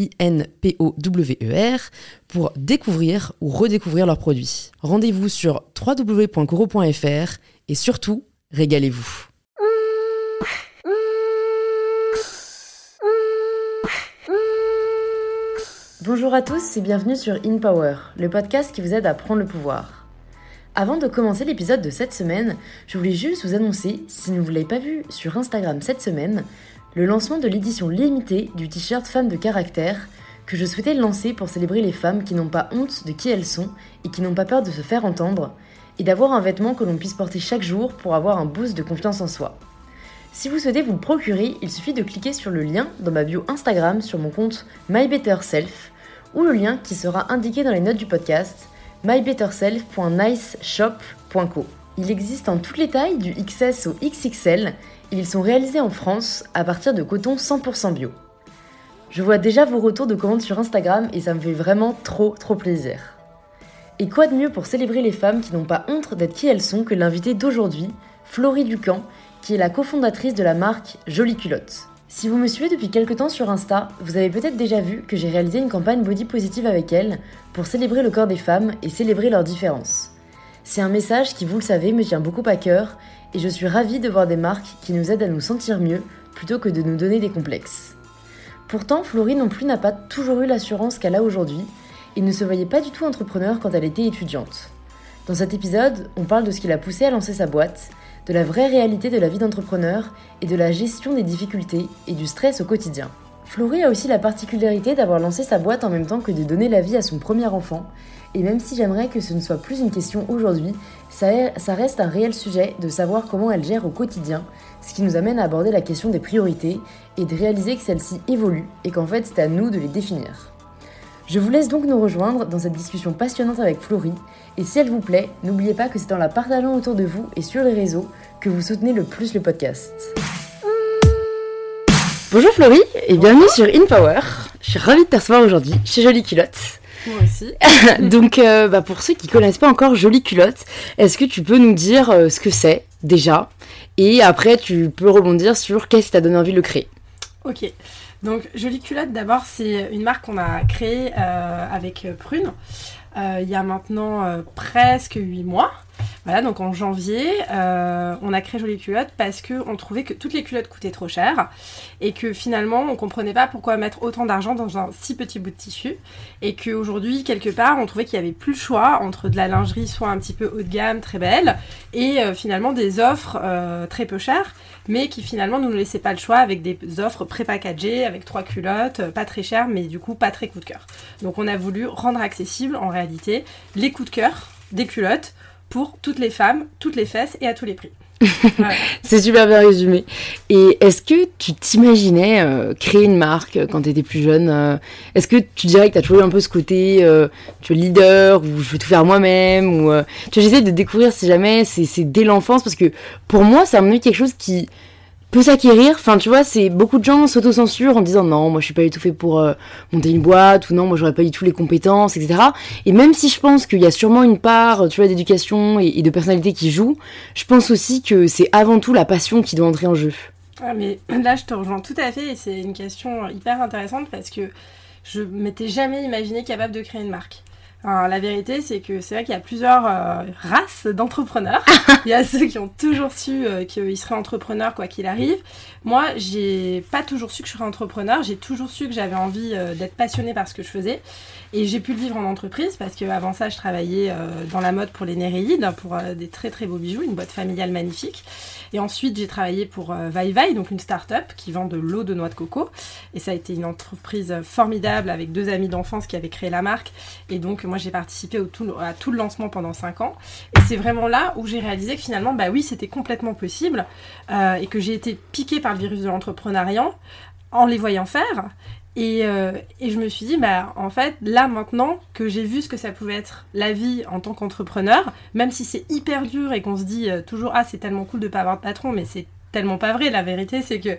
I-N-P-O-W-E-R, pour découvrir ou redécouvrir leurs produits. Rendez-vous sur www.coro.fr et surtout, régalez-vous. Bonjour à tous et bienvenue sur In Power, le podcast qui vous aide à prendre le pouvoir. Avant de commencer l'épisode de cette semaine, je voulais juste vous annoncer, si vous ne l'avez pas vu sur Instagram cette semaine, le lancement de l'édition limitée du t-shirt Femme de caractère que je souhaitais lancer pour célébrer les femmes qui n'ont pas honte de qui elles sont et qui n'ont pas peur de se faire entendre, et d'avoir un vêtement que l'on puisse porter chaque jour pour avoir un boost de confiance en soi. Si vous souhaitez vous le procurer, il suffit de cliquer sur le lien dans ma bio Instagram sur mon compte MyBetterSelf ou le lien qui sera indiqué dans les notes du podcast mybetterself.niceshop.co. Il existe en toutes les tailles, du XS au XXL, ils sont réalisés en France à partir de coton 100% bio. Je vois déjà vos retours de commandes sur Instagram et ça me fait vraiment trop trop plaisir. Et quoi de mieux pour célébrer les femmes qui n'ont pas honte d'être qui elles sont que l'invité d'aujourd'hui, Florie Ducamp, qui est la cofondatrice de la marque Jolie Culotte. Si vous me suivez depuis quelques temps sur Insta, vous avez peut-être déjà vu que j'ai réalisé une campagne body positive avec elle pour célébrer le corps des femmes et célébrer leurs différences. C'est un message qui, vous le savez, me tient beaucoup à cœur et je suis ravie de voir des marques qui nous aident à nous sentir mieux plutôt que de nous donner des complexes. Pourtant, Florie non plus n'a pas toujours eu l'assurance qu'elle a aujourd'hui et ne se voyait pas du tout entrepreneur quand elle était étudiante. Dans cet épisode, on parle de ce qui l'a poussée à lancer sa boîte, de la vraie réalité de la vie d'entrepreneur et de la gestion des difficultés et du stress au quotidien. Florie a aussi la particularité d'avoir lancé sa boîte en même temps que de donner la vie à son premier enfant et même si j'aimerais que ce ne soit plus une question aujourd'hui, ça, reste un réel sujet de savoir comment elle gère au quotidien, ce qui nous amène à aborder la question des priorités et de réaliser que celles-ci évoluent et qu'en fait c'est à nous de les définir. Je vous laisse donc nous rejoindre dans cette discussion passionnante avec Florie, et si elle vous plaît, n'oubliez pas que c'est en la partageant autour de vous et sur les réseaux que vous soutenez le plus le podcast. Bonjour Florie et bienvenue sur InPower. Je suis ravie de te recevoir aujourd'hui chez Jolie Culotte. Moi aussi. Donc, euh, bah, pour ceux qui connaissent pas encore Jolie Culotte, est-ce que tu peux nous dire euh, ce que c'est déjà? Et après, tu peux rebondir sur qu'est-ce qui t'a donné envie de le créer? Ok. Donc, Jolie Culotte, d'abord, c'est une marque qu'on a créée euh, avec Prune il y a maintenant presque 8 mois. Voilà, donc en janvier, euh, on a créé Jolie Culotte parce qu'on trouvait que toutes les culottes coûtaient trop cher et que finalement on comprenait pas pourquoi mettre autant d'argent dans un si petit bout de tissu et qu'aujourd'hui, quelque part, on trouvait qu'il y avait plus le choix entre de la lingerie soit un petit peu haut de gamme, très belle, et euh, finalement des offres euh, très peu chères, mais qui finalement ne nous laissaient pas le choix avec des offres pré-packagées, avec trois culottes, pas très chères, mais du coup pas très coup de cœur. Donc on a voulu rendre accessible en réalité les coups de cœur des culottes pour toutes les femmes, toutes les fesses et à tous les prix. c'est super bien résumé. Et est-ce que tu t'imaginais euh, créer une marque euh, quand tu étais plus jeune euh Est-ce que tu dirais que tu as toujours eu un peu ce côté tu es leader ou je veux tout faire moi-même ou tu j'essaie de découvrir si jamais c'est dès l'enfance parce que pour moi ça a quelque chose qui peut s'acquérir. Enfin, tu vois, c'est beaucoup de gens s'autocensurent en disant non, moi je suis pas du tout fait pour euh, monter une boîte ou non, moi j'aurais pas du tout les compétences, etc. Et même si je pense qu'il y a sûrement une part, tu vois, d'éducation et, de personnalité qui joue, je pense aussi que c'est avant tout la passion qui doit entrer en jeu. Ah, mais là, je te rejoins tout à fait et c'est une question hyper intéressante parce que je m'étais jamais imaginé capable de créer une marque. Alors, la vérité, c'est que c'est vrai qu'il y a plusieurs euh, races d'entrepreneurs. Il y a ceux qui ont toujours su euh, qu'ils seraient entrepreneurs quoi qu'il arrive. Moi, j'ai pas toujours su que je serais entrepreneur. J'ai toujours su que j'avais envie euh, d'être passionnée par ce que je faisais. Et j'ai pu le vivre en entreprise parce qu'avant ça, je travaillais dans la mode pour les Néréides, pour des très très beaux bijoux, une boîte familiale magnifique. Et ensuite, j'ai travaillé pour euh, Vai Vai, donc une start-up qui vend de l'eau de noix de coco. Et ça a été une entreprise formidable avec deux amis d'enfance qui avaient créé la marque. Et donc, moi, j'ai participé à tout le lancement pendant cinq ans. Et c'est vraiment là où j'ai réalisé que finalement, bah oui, c'était complètement possible euh, et que j'ai été piquée par le virus de l'entrepreneuriat en les voyant faire. Euh, et, je me suis dit, bah, en fait, là maintenant que j'ai vu ce que ça pouvait être la vie en tant qu'entrepreneur, même si c'est hyper dur et qu'on se dit euh, toujours, ah, c'est tellement cool de pas avoir de patron, mais c'est tellement pas vrai. La vérité, c'est que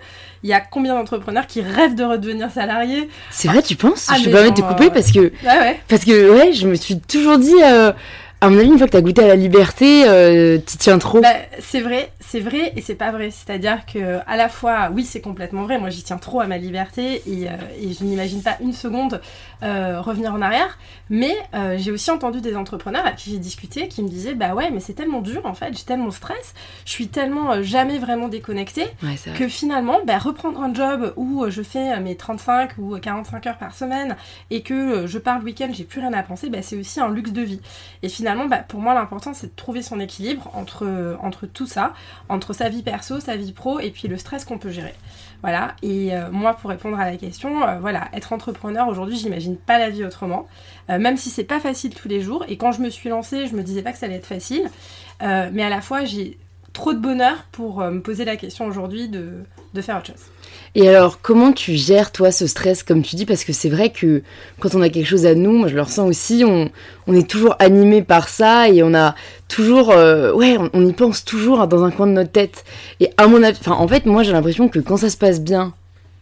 il y a combien d'entrepreneurs qui rêvent de redevenir salariés? C'est vrai, tu penses? Ah, Je peux pas te couper parce que, parce que, ouais, je me suis toujours dit. Euh, à mon avis, une fois que tu as goûté à la liberté, euh, tu tiens trop. Bah, c'est vrai, c'est vrai et c'est pas vrai. C'est-à-dire que à la fois, oui, c'est complètement vrai. Moi, j'y tiens trop à ma liberté et, euh, et je n'imagine pas une seconde euh, revenir en arrière. Mais euh, j'ai aussi entendu des entrepreneurs à qui j'ai discuté qui me disaient, bah ouais, mais c'est tellement dur en fait, j'ai tellement stress, je suis tellement jamais vraiment déconnectée que finalement, bah, reprendre un job où je fais mes 35 ou 45 heures par semaine et que je pars le week-end, j'ai plus rien à penser, bah, c'est aussi un luxe de vie. Et finalement bah, pour moi, l'important, c'est de trouver son équilibre entre, entre tout ça, entre sa vie perso, sa vie pro, et puis le stress qu'on peut gérer. Voilà, et euh, moi, pour répondre à la question, euh, voilà, être entrepreneur aujourd'hui, j'imagine pas la vie autrement, euh, même si c'est pas facile tous les jours. Et quand je me suis lancée, je me disais pas que ça allait être facile, mais à la fois, j'ai trop de bonheur pour me poser la question aujourd'hui de, de faire autre chose. Et alors, comment tu gères, toi, ce stress, comme tu dis? Parce que c'est vrai que quand on a quelque chose à nous, moi je le ressens aussi, on, est toujours animé par ça et on a toujours. Euh, ouais, on, y pense toujours dans un coin de notre tête. Et à mon avis, en fait, moi j'ai l'impression que quand ça se passe bien,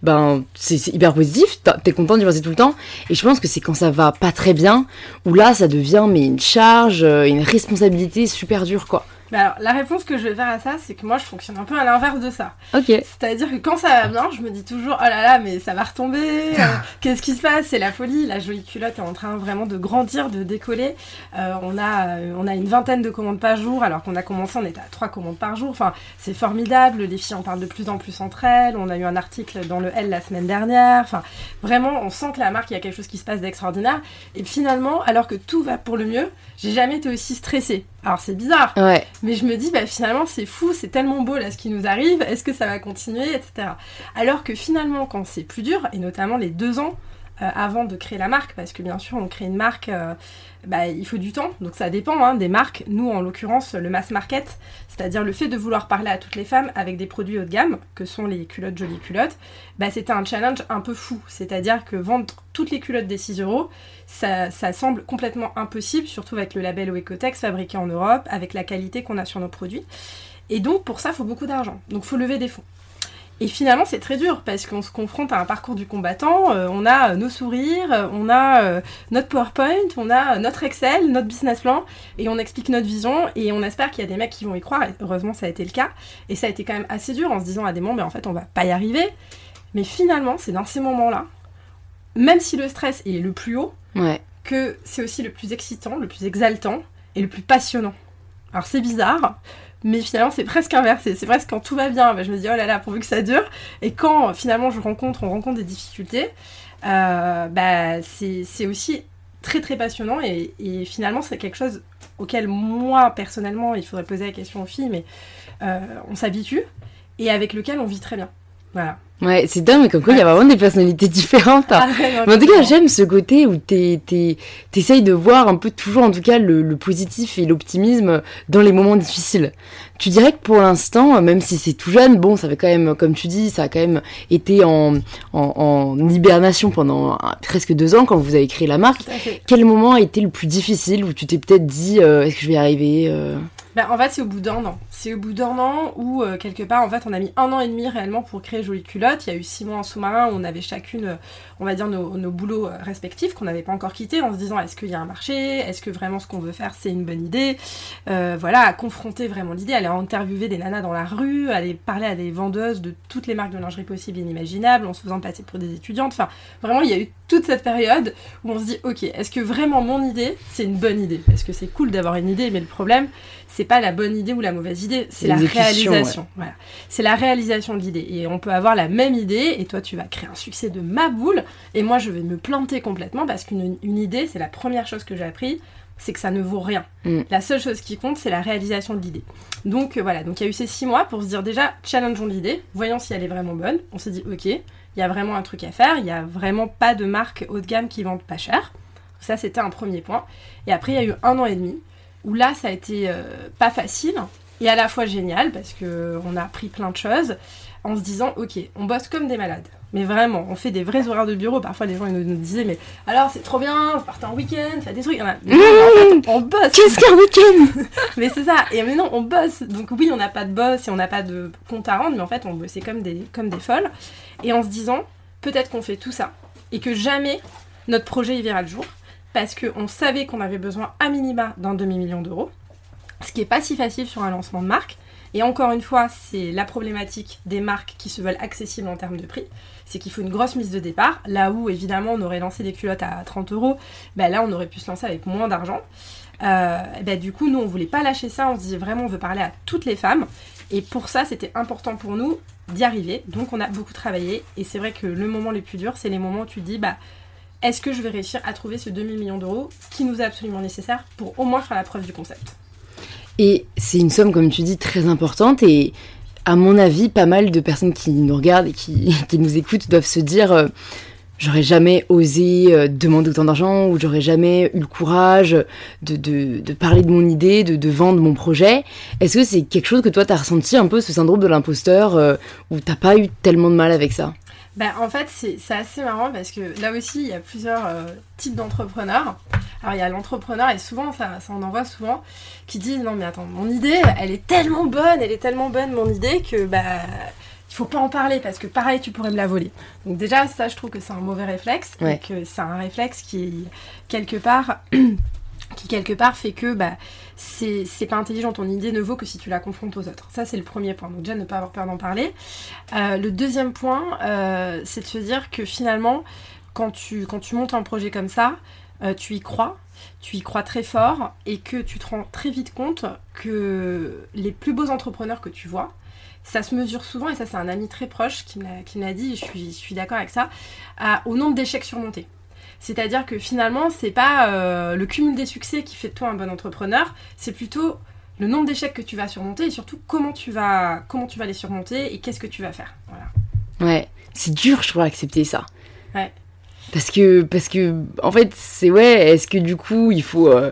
ben c'est hyper positif, t'es content d'y passer tout le temps. Et je pense que c'est quand ça va pas très bien, où là ça devient mais une charge, euh, une responsabilité super dure, quoi alors, la réponse que je vais faire à ça, c'est que moi, je fonctionne un peu à l'inverse de ça. Ok. C'est-à-dire que quand ça va bien, je me dis toujours, oh là là, mais ça va retomber. Euh, qu'est-ce qui se passe? C'est la folie. La jolie culotte est en train vraiment de grandir, de décoller. Euh, on, a, euh, on a une vingtaine de commandes par jour, alors qu'on a commencé, on était à trois commandes par jour. Enfin, c'est formidable. Les filles en parlent de plus en plus entre elles. On a eu un article dans le L la semaine dernière. Enfin, vraiment, on sent que la marque, il y a quelque chose qui se passe d'extraordinaire. Et finalement, alors que tout va pour le mieux, j'ai jamais été aussi stressée. Alors c'est bizarre, ouais. mais je me dis bah finalement c'est fou, c'est tellement beau là ce qui nous arrive, est-ce que ça va continuer, etc. Alors que finalement quand c'est plus dur, et notamment les deux ans avant de créer la marque, parce que bien sûr on crée une marque, euh, bah, il faut du temps, donc ça dépend hein, des marques. Nous en l'occurrence le mass market, c'est-à-dire le fait de vouloir parler à toutes les femmes avec des produits haut de gamme, que sont les culottes jolies culottes, bah, c'était un challenge un peu fou, c'est-à-dire que vendre toutes les culottes des 6 euros, ça, semble complètement impossible, surtout avec le label Oecotex fabriqué en Europe, avec la qualité qu'on a sur nos produits. Et donc pour ça, il faut beaucoup d'argent. Donc il faut lever des fonds. Et finalement, c'est très dur parce qu'on se confronte à un parcours du combattant. Euh, on a euh, nos sourires, euh, on a notre PowerPoint, on a notre Excel, notre business plan, et on explique notre vision. Et on espère qu'il y a des mecs qui vont y croire. Et heureusement, ça a été le cas. Et ça a été quand même assez dur en se disant à des moments, mais en fait, on va pas y arriver. Mais finalement, c'est dans ces moments-là, même si le stress est le plus haut, que c'est aussi le plus excitant, le plus exaltant et le plus passionnant. Alors c'est bizarre, mais finalement c'est presque inversé. C'est presque quand tout va bien, bah, je me dis oh là là, pourvu que ça dure. Et quand finalement je rencontre, on rencontre des difficultés, euh, bah, c'est aussi très très passionnant et, finalement c'est quelque chose auquel moi personnellement, il faudrait poser la question aux filles, mais euh, on s'habitue et avec lequel on vit très bien. Voilà. Ouais, c'est dingue, mais comme quoi il y a vraiment des personnalités différentes. Ah mais en tout cas, j'aime ce côté où t'essayes de voir un peu toujours, en tout cas, le, positif et l'optimisme dans les moments difficiles. Tu dirais que pour l'instant, même si c'est tout jeune, bon, ça fait quand même, comme tu dis, ça a quand même été en, en, hibernation pendant presque deux ans quand vous avez créé la marque. Quel moment a été le plus difficile où tu t'es peut-être dit, euh, est-ce que je vais y arriver euh? Bah, en fait, c'est au bout d'un an. C'est au bout d'un an où, euh, quelque part, en fait, on a mis un an et demi réellement pour créer Jolie Culotte. Il y a eu six mois en sous-marin où on avait chacune, euh, on va dire, nos, nos boulots euh, respectifs qu'on n'avait pas encore quittés en se disant est-ce qu'il y a un marché? Est-ce que vraiment ce qu'on veut faire, c'est une bonne idée? Voilà, à confronter vraiment l'idée, aller interviewer des nanas dans la rue, aller parler à des vendeuses de toutes les marques de lingerie possibles et inimaginables en se faisant passer pour des étudiantes. Enfin, vraiment, il y a eu toute cette période où on se dit ok, est-ce que vraiment mon idée, c'est une bonne idée? Est-ce que c'est cool d'avoir une idée Mais le problème, c'est pas la bonne idée ou la mauvaise idée, c'est la réalisation. Voilà. C'est la réalisation de l'idée. Et on peut avoir la même idée, et toi tu vas créer un succès de ma boule, et moi je vais me planter complètement parce qu'une idée, c'est la première chose que j'ai appris, c'est que ça ne vaut rien. Mm. La seule chose qui compte, c'est la réalisation de l'idée. Donc euh, voilà, donc il y a eu ces six mois pour se dire déjà, challengeons l'idée, voyons si elle est vraiment bonne. On s'est dit, ok, il y a vraiment un truc à faire, il n'y a vraiment pas de marque haut de gamme qui vendent pas cher. Ça, c'était un premier point. Et après, il y a eu un an et demi où là, ça a été euh, pas facile et à la fois génial parce qu'on a appris plein de choses en se disant, ok, on bosse comme des malades. Mais vraiment, on fait des vrais horaires de bureau. Parfois, les gens ils nous, disaient, mais alors c'est trop bien, vous partez en week-end, faites des trucs. Mmh. on bosse. Qu'est-ce qu'un week-end? Mais c'est ça. Et maintenant, on bosse. Donc oui, on n'a pas de boss et on n'a pas de compte à rendre, mais en fait, on bossait comme des, comme des folles. Et en se disant, peut-être qu'on fait tout ça et que jamais notre projet y verra le jour parce qu'on savait qu'on avait besoin à minima d'un demi-million d'euros, ce qui n'est pas si facile sur un lancement de marque. Et encore une fois, c'est la problématique des marques qui se veulent accessibles en termes de prix. C'est qu'il faut une grosse mise de départ. Là où, évidemment, on aurait lancé des culottes à 30 euros, ben là, on aurait pu se lancer avec moins d'argent. Euh, ben, du coup, nous, on voulait pas lâcher ça. On se disait vraiment, on veut parler à toutes les femmes. Et pour ça, c'était important pour nous d'y arriver. Donc, on a beaucoup travaillé. Et c'est vrai que le moment le plus dur, c'est les moments où tu dis, bah, est-ce que je vais réussir à trouver ce demi-million d'euros qui nous est absolument nécessaire pour au moins faire la preuve du concept? Et c'est une somme, comme tu dis, très importante et à mon avis, pas mal de personnes qui nous regardent et qui, nous écoutent doivent se dire euh, j'aurais jamais osé euh, demander autant d'argent ou j'aurais jamais eu le courage de, parler de mon idée, de, vendre mon projet. Est-ce que c'est quelque chose que toi, tu as ressenti un peu ce syndrome de l'imposteur euh, ou t'as pas eu tellement de mal avec ça? Bah, en fait, c'est assez marrant parce que là aussi, il y a plusieurs euh, types d'entrepreneurs. Alors, il y a l'entrepreneur, et souvent, ça, ça, on en voit souvent, qui disent Non, mais attends, mon idée, elle est tellement bonne, elle est tellement bonne, mon idée, que bah, il faut pas en parler parce que pareil, tu pourrais me la voler. Donc, déjà, ça, je trouve que c'est un mauvais réflexe, et que c'est un réflexe qui, quelque part, qui quelque part fait que bah, c'est pas intelligent, ton idée ne vaut que si tu la confrontes aux autres. Ça, c'est le premier point. Donc, déjà, ne pas avoir peur d'en parler. Euh, le deuxième point, euh, c'est de se dire que finalement, quand tu, montes un projet comme ça, euh, tu y crois, tu y crois très fort et que tu te rends très vite compte que les plus beaux entrepreneurs que tu vois, ça se mesure souvent, et ça c'est un ami très proche qui me l'a dit, je suis, je suis d'accord avec ça, au nombre d'échecs surmontés. C'est-à-dire que finalement, c'est pas euh, le cumul des succès qui fait de toi un bon entrepreneur, c'est plutôt le nombre d'échecs que tu vas surmonter et surtout comment tu vas, comment tu vas les surmonter et qu'est-ce que tu vas faire. Voilà. Ouais, c'est dur, je trouve, d'accepter ça. Ouais. Parce que, parce que, en fait, c'est ouais, est-ce que du coup, il faut. Euh,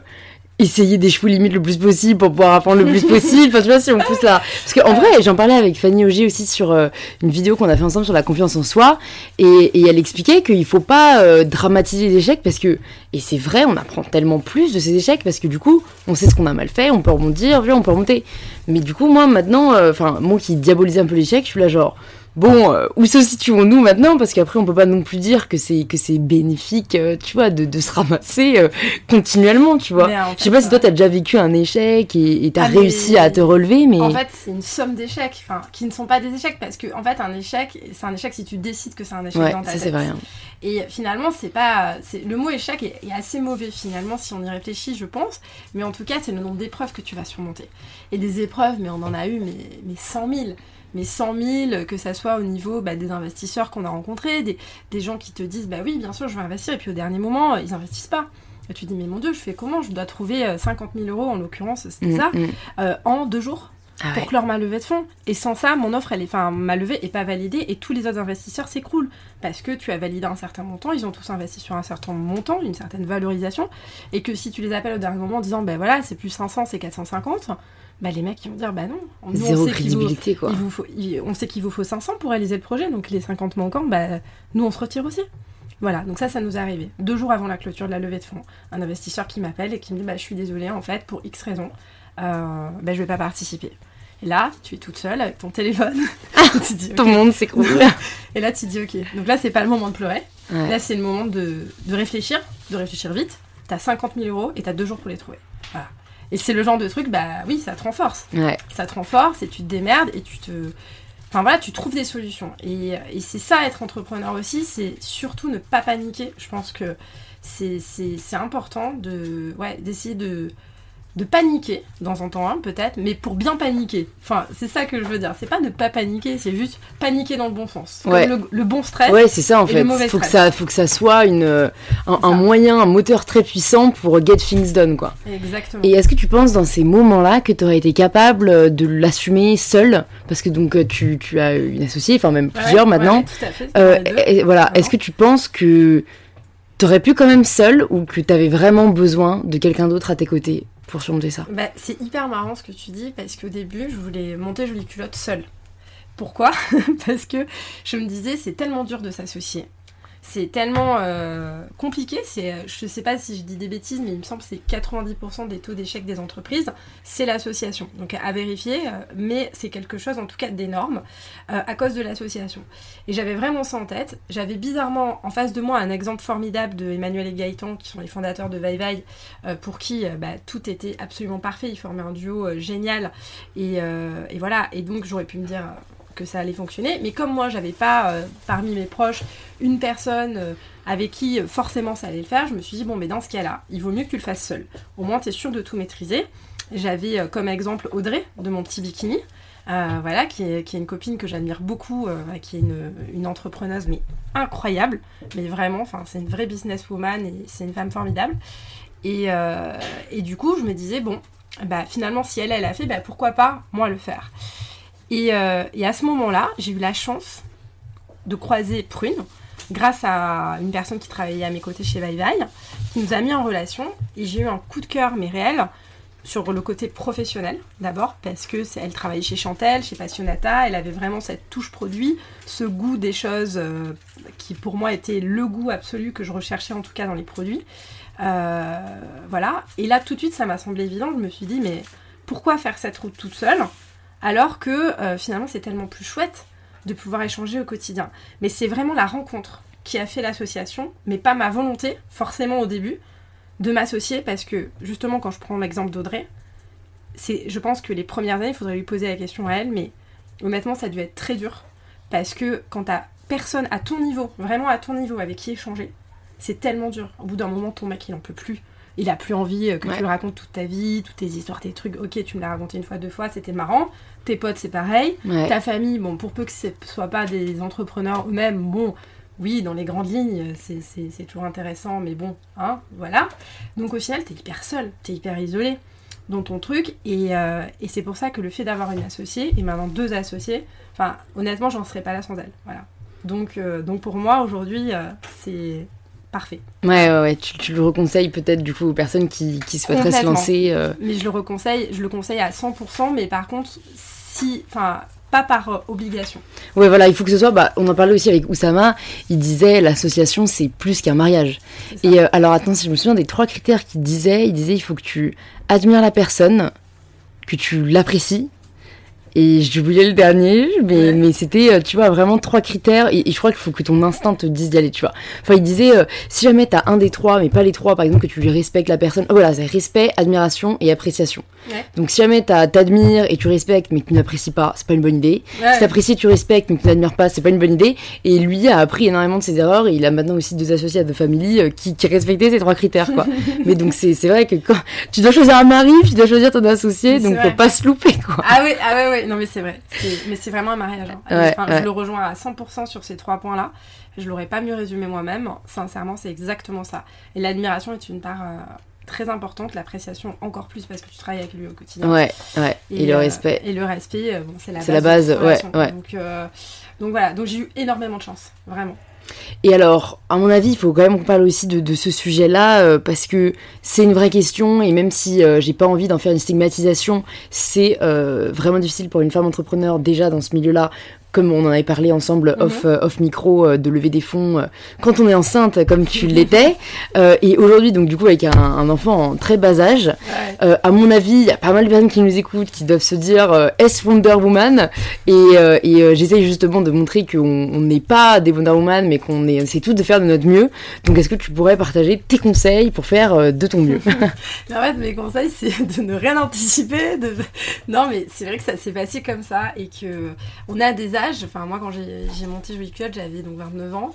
essayer d'échouer limite le plus possible pour pouvoir apprendre le plus possible. Enfin, tu vois, si on pousse là. Parce qu'en vrai, j'en parlais avec Fanny Auger aussi sur euh, une vidéo qu'on a fait ensemble sur la confiance en soi. Et, elle expliquait qu'il faut pas euh, dramatiser les échecs parce que, et c'est vrai, on apprend tellement plus de ces échecs parce que du coup, on sait ce qu'on a mal fait, on peut rebondir, on peut remonter. Mais du coup, moi maintenant, euh, enfin, moi qui diabolisais un peu l'échec, je suis là genre, Bon, euh, où se situons-nous maintenant? Parce qu'après, on peut pas non plus dire que c'est que c'est bénéfique, euh, tu vois, de, de se ramasser euh, continuellement, tu vois. Je sais pas si toi, t'as déjà vécu un échec et t'as as ah, réussi à te relever, mais... En fait, c'est une somme d'échecs, enfin, qui ne sont pas des échecs, parce que, en fait, un échec, c'est un échec si tu décides que c'est un échec dans ta ça, c'est vrai. Hein. Et finalement, c'est pas... Le mot échec est, est, assez mauvais, finalement, si on y réfléchit, je pense. Mais en tout cas, c'est le nombre d'épreuves que tu vas surmonter. Et des épreuves, mais on en a eu, mais, mais 100 000 mais 100 000, que ça soit au niveau bah, des investisseurs qu'on a rencontrés, des, gens qui te disent bah oui, bien sûr, je vais investir, et puis au dernier moment, ils investissent pas. Et tu te dis, mais mon Dieu, je fais comment? Je dois trouver 50 euh, 000 euros, en l'occurrence, c'était mm, ça, mm. Euh, en deux jours ah pour clore ma levée de fonds. Et sans ça, mon offre, elle est, enfin, ma levée est pas validée et tous les autres investisseurs s'écroulent parce que tu as validé un certain montant, ils ont tous investi sur un certain montant, une certaine valorisation, et que si tu les appelles au dernier moment en disant, ben voilà, c'est plus 500, c'est 450, bah, les mecs ils vont dire bah non. Zéro on crédibilité quoi. on sait qu'il vous faut 500 pour réaliser le projet, donc les 50 manquants, bah nous on se retire aussi. Voilà, donc ça, ça nous est arrivé. Deux jours avant la clôture de la levée de fonds, un investisseur qui m'appelle et qui me dit bah je suis désolé en fait pour X raisons. euh, ben, je vais pas participer. Et là, tu es toute seule avec ton téléphone. tu dis, Tout le monde s'écroule. et là, tu te dis, ok. Donc là, c'est pas le moment de pleurer. Là, c'est le moment de, de, réfléchir, de réfléchir vite. T'as 50 000 euros et t'as deux jours pour les trouver. Voilà. Et c'est le genre de truc, bah oui, ça te renforce. Ouais. Ça te renforce et tu te démerdes et tu te. Enfin voilà, tu trouves des solutions. Et, et c'est ça, être entrepreneur aussi, c'est surtout ne pas paniquer. Je pense que c'est important de ouais, d'essayer de de paniquer dans un temps un peut-être, mais pour bien paniquer. Enfin, c'est ça que je veux dire. C'est pas ne pas paniquer, c'est juste paniquer dans le bon sens. le, bon stress. Ouais, c'est ça en fait. Il faut que ça, faut que ça soit une, euh, un, moyen, un moteur très puissant pour get things done, quoi. Exactement. Et est-ce que tu penses dans ces moments-là que tu aurais été capable de l'assumer seul Parce que donc tu, tu, as une associée, enfin même plusieurs maintenant. tout à fait. Euh, et, voilà. Est-ce que tu penses que tu aurais pu quand même seul ou que tu avais vraiment besoin de quelqu'un d'autre à tes côtés? Pour surmonter ça. Bah, C'est hyper marrant ce que tu dis parce qu'au début, je voulais monter Jolie Culotte seule. Pourquoi? Parce que je me disais, c'est tellement dur de s'associer c'est tellement euh, compliqué. C'est, euh, je ne sais pas si je dis des bêtises, mais il me semble que c'est 90% des taux d'échec des entreprises, c'est l'association. Donc à vérifier, euh, mais c'est quelque chose en tout cas d'énorme à cause de l'association. Et j'avais vraiment ça en tête. J'avais bizarrement en face de moi un exemple formidable de Emmanuel et Gaëtan, qui sont les fondateurs de Vai pour qui bah, tout était absolument parfait. Ils formaient un duo génial. Et, et voilà. Et donc j'aurais pu me dire que ça allait fonctionner. Mais comme moi, j'avais pas euh, parmi mes proches une personne euh, avec qui euh, forcément ça allait le faire, je me suis dit, bon, mais dans ce cas-là, il vaut mieux que tu le fasses seul. Au moins, tu es sûr de tout maîtriser. J'avais comme exemple Audrey de mon petit bikini. voilà, qui est, qui est, une copine que j'admire beaucoup, qui est une, une, entrepreneuse mais incroyable, mais vraiment, enfin c'est une vraie businesswoman et c'est une femme formidable. Et, et, du coup, je me disais bon, bah finalement si elle elle a fait, bah pourquoi pas moi le faire. Euh, et, à ce moment-là, j'ai eu la chance de croiser Prune grâce à une personne qui travaillait à mes côtés chez Vai qui nous a mis en relation. Et j'ai eu un coup de cœur, mais réel, sur le côté professionnel d'abord, parce que elle travaillait chez Chantel, chez Passionata, elle avait vraiment cette touche produit, ce goût des choses euh, qui pour moi était le goût absolu que je recherchais en tout cas dans les produits. Euh, voilà. Et là tout de suite ça m'a semblé évident, je me suis dit mais pourquoi faire cette route toute seule? Alors que euh, finalement c'est tellement plus chouette de pouvoir échanger au quotidien. Mais c'est vraiment la rencontre qui a fait l'association, mais pas ma volonté, forcément au début, de m'associer parce que justement quand je prends l'exemple d'Audrey, c'est, je pense que les premières années, il faudrait lui poser la question à elle, mais honnêtement ça a dû être très dur parce que quand t'as personne à ton niveau, vraiment à ton niveau avec qui échanger, c'est tellement dur. Au bout d'un moment, ton mec il en peut plus il a plus envie euh, que tu lui racontes toute ta vie, toutes tes histoires, tes trucs. Ok, tu me l'as raconté une fois, deux fois, c'était marrant. Tes potes, c'est pareil. Ta famille, bon, pour peu que ce soit pas des entrepreneurs eux-mêmes, bon, oui, dans les grandes lignes, c'est toujours intéressant, mais bon, hein, voilà. Donc au final, t'es hyper seul, t'es hyper isolé dans ton truc, et, euh, et c'est pour ça que le fait d'avoir une associée, et maintenant deux associés, enfin, honnêtement, j'en serais pas là sans elle, voilà. Donc, euh, donc pour moi, aujourd'hui, c'est parfait. Ouais, ouais, ouais. Tu, le reconseilles peut-être du coup aux personnes qui, qui souhaiteraient se lancer. Euh. Mais je le reconseille, je le conseille à 100%, mais par contre, si, enfin, pas par euh, obligation. Ouais, voilà, il faut que ce soit. Bah, on en parlait aussi avec Oussama. Il disait l'association c'est plus qu'un mariage. Et euh, alors attends, si je me souviens des trois critères qu'il disait, il disait il faut que tu admires la personne, que tu l'apprécies et j'ai oublié le dernier, mais, mais c'était, euh, tu vois, vraiment trois critères. Et, je crois qu'il faut que ton instinct te dise d'y aller, tu vois. Enfin, il disait, euh, si jamais t'as un des trois, mais pas les trois, par exemple, que tu lui respectes la personne. Oh, voilà, c'est respect, admiration et appréciation. Donc, si jamais t'admires et tu respectes, mais que tu n'apprécies pas, c'est pas une bonne idée. Si t'apprécies et tu respectes, mais que tu n'admires pas, c'est pas une bonne idée. Et lui a appris énormément de ses erreurs. Et il a maintenant aussi deux associés de famille euh, qui, qui respectaient ces trois critères, quoi. mais donc, c'est vrai que quand tu dois choisir un mari, tu dois choisir ton associé, donc faut pas se louper, quoi. Ah oui, ah ouais, ouais non mais c'est vrai. Mais c'est vraiment un mariage. Hein. Je le rejoins à 100% sur ces trois points-là. Je l'aurais pas mieux résumé moi-même. Sincèrement, c'est exactement ça. Et l'admiration est une part euh, très importante, l'appréciation encore plus parce que tu travailles avec lui au quotidien. Ouais, ouais. Et, le euh, respect. Et le respect, euh, bon, c'est la base. C'est la base, ouais, ouais. Donc, donc voilà, donc j'ai eu énormément de chance, vraiment. Et alors, à mon avis, il faut quand même qu'on parle aussi de, ce sujet-là, euh, parce que c'est une vraie question, et même si euh, j'ai pas envie d'en faire une stigmatisation, c'est euh, vraiment difficile pour une femme entrepreneur déjà dans ce milieu-là comme on en avait parlé ensemble Mhm. off, euh, off micro, euh, de lever des fonds euh, quand on est enceinte, comme tu l'étais. Euh, et aujourd'hui, donc du coup, avec un, un enfant en très bas âge, Ouais. euh, à mon avis, il y a pas mal de personnes qui nous écoutent qui doivent se dire euh, est-ce Wonder Woman? Et, et j'essaye justement de montrer qu'on on n'est pas des Wonder Woman, mais qu'on est, c'est tout de faire de notre mieux. Donc, est-ce que tu pourrais partager tes conseils pour faire de ton mieux? En fait, mes conseils, c'est de ne rien anticiper. De... Non, mais c'est vrai que ça s'est passé comme ça et que on a des moi, quand j'ai monté Jolie Culotte, j'avais donc 29 ans.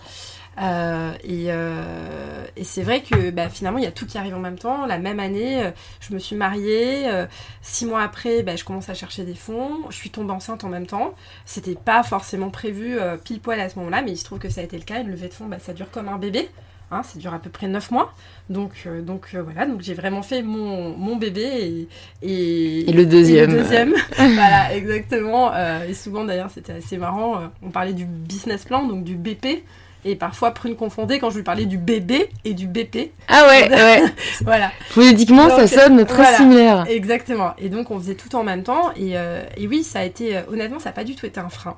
Euh, et euh, et c'est vrai que bah, finalement, il y a tout qui arrive en même temps. La même année, euh, je me suis mariée. six mois après, bah, je commence à chercher des fonds. Je suis tombée enceinte en même temps. C'était pas forcément prévu pile poil à ce moment-là, mais il se trouve que ça a été le cas. Une levée de fonds, bah, ça dure comme un bébé. Hein, ça dure à peu près 9 mois. Donc, euh, donc euh, voilà, donc j'ai vraiment fait mon, mon bébé et, et, Et le deuxième. et le deuxième. voilà, exactement. Euh, et souvent d'ailleurs, c'était assez marrant. on parlait du business plan, donc du BP. Et parfois, Prune confondait quand je lui parlais du bébé et du BP. Ah ouais, ouais. Voilà, Phonétiquement, ça sonne très voilà. similaire. exactement. Et donc, on faisait tout en même temps. Et, et oui, ça a été, honnêtement, ça n'a pas du tout été un frein.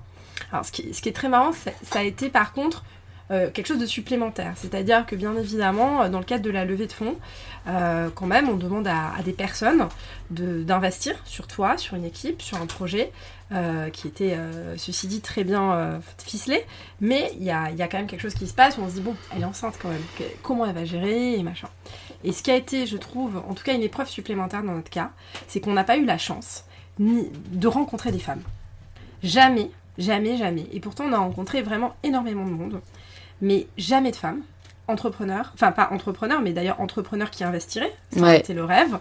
Alors, ce qui, ce qui est très marrant, ça, ça a été par contre euh, quelque chose de supplémentaire. C'est-à-dire que, bien évidemment, euh, dans le cadre de la levée de fonds, euh, quand même, on demande à, des personnes d'investir sur toi, sur une équipe, sur un projet qui était, ceci dit, très bien ficelé. Mais il y a, quand même quelque chose qui se passe où on se dit, bon, elle est enceinte quand même. Comment elle va gérer et machin. Et ce qui a été, je trouve, en tout cas une épreuve supplémentaire dans notre cas, c'est qu'on n'a pas eu la chance ni de rencontrer des femmes. Jamais, jamais, jamais. Et pourtant, on a rencontré vraiment énormément de monde, mais jamais de femmes entrepreneurs, enfin pas entrepreneurs, mais d'ailleurs entrepreneurs qui investiraient, ça Ouais. c'était le rêve,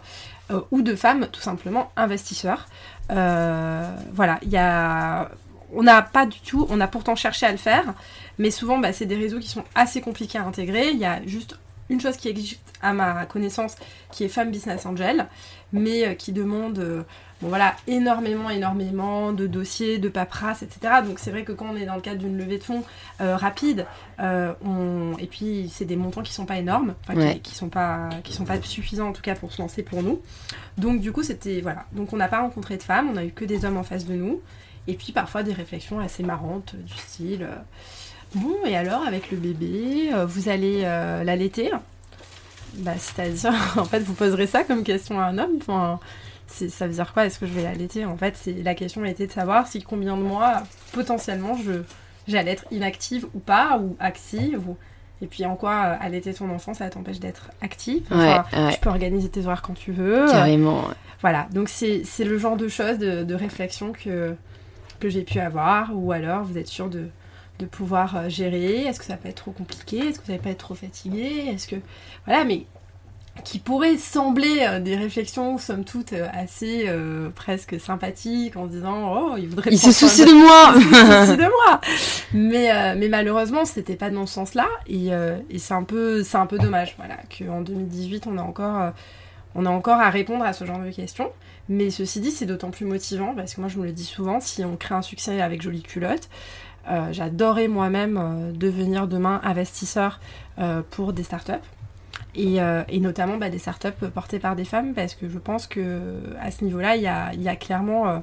euh, ou de femmes tout simplement investisseurs. Euh, voilà, il y a, on n'a pas du tout, on a pourtant cherché à le faire, mais souvent bah, c'est des réseaux qui sont assez compliqués à intégrer. Il y a juste une chose qui existe à ma connaissance, qui est Femme Business Angel, mais euh, qui demande euh, bon, voilà, énormément, énormément de dossiers, de paperasse, etc. Donc c'est vrai que quand on est dans le cadre d'une levée de fonds euh, rapide, euh, on... et puis c'est des montants qui sont pas énormes, Ouais. qui, qui sont pas, qui sont pas suffisants en tout cas pour se lancer pour nous. Donc du coup c'était voilà, donc on n'a pas rencontré de femmes, on a eu que des hommes en face de nous, et puis parfois des réflexions assez marrantes du style. euh, Bon, et alors avec le bébé, euh, vous allez euh, l'allaiter Bah, c'est-à-dire, en fait, vous poserez ça comme question à un homme. Enfin, ça veut dire quoi Est-ce que je vais l'allaiter? En fait, c'est la question été de savoir si combien de mois potentiellement je j'allais être inactive ou pas, ou active, ou et puis en quoi euh, allaiter ton enfant, ça t'empêche d'être active? Enfin, Ouais, ouais. Tu peux organiser tes horaires quand tu veux. Carrément. Voilà, donc c'est c'est le genre de choses, de, de réflexion que, que j'ai pu avoir, ou alors vous êtes sûr de, de pouvoir euh, gérer, est-ce que ça peut être trop compliqué, est-ce que vous n'allez pas être trop fatigué, est-ce que... Voilà, mais qui pourraient sembler euh, des réflexions, somme toute, euh, assez euh, presque sympathiques, en se disant, oh, il voudrait... Il se soucie de- moi il se soucie de moi. Mais, euh, mais malheureusement, c'était pas dans ce sens-là. Et, euh, et c'est un, peu- un peu dommage voilà, qu'en 2018, on a, encore, on a encore à répondre à ce genre de questions. Mais ceci dit, c'est d'autant plus motivant parce que moi, je me le dis souvent, si on crée un succès avec Jolie Culotte, j'adorais moi-même euh, devenir demain investisseur euh, pour des startups. Et, euh, et notamment bah, des startups portées par des femmes parce que je pense que à ce niveau-là, il y a, clairement euh,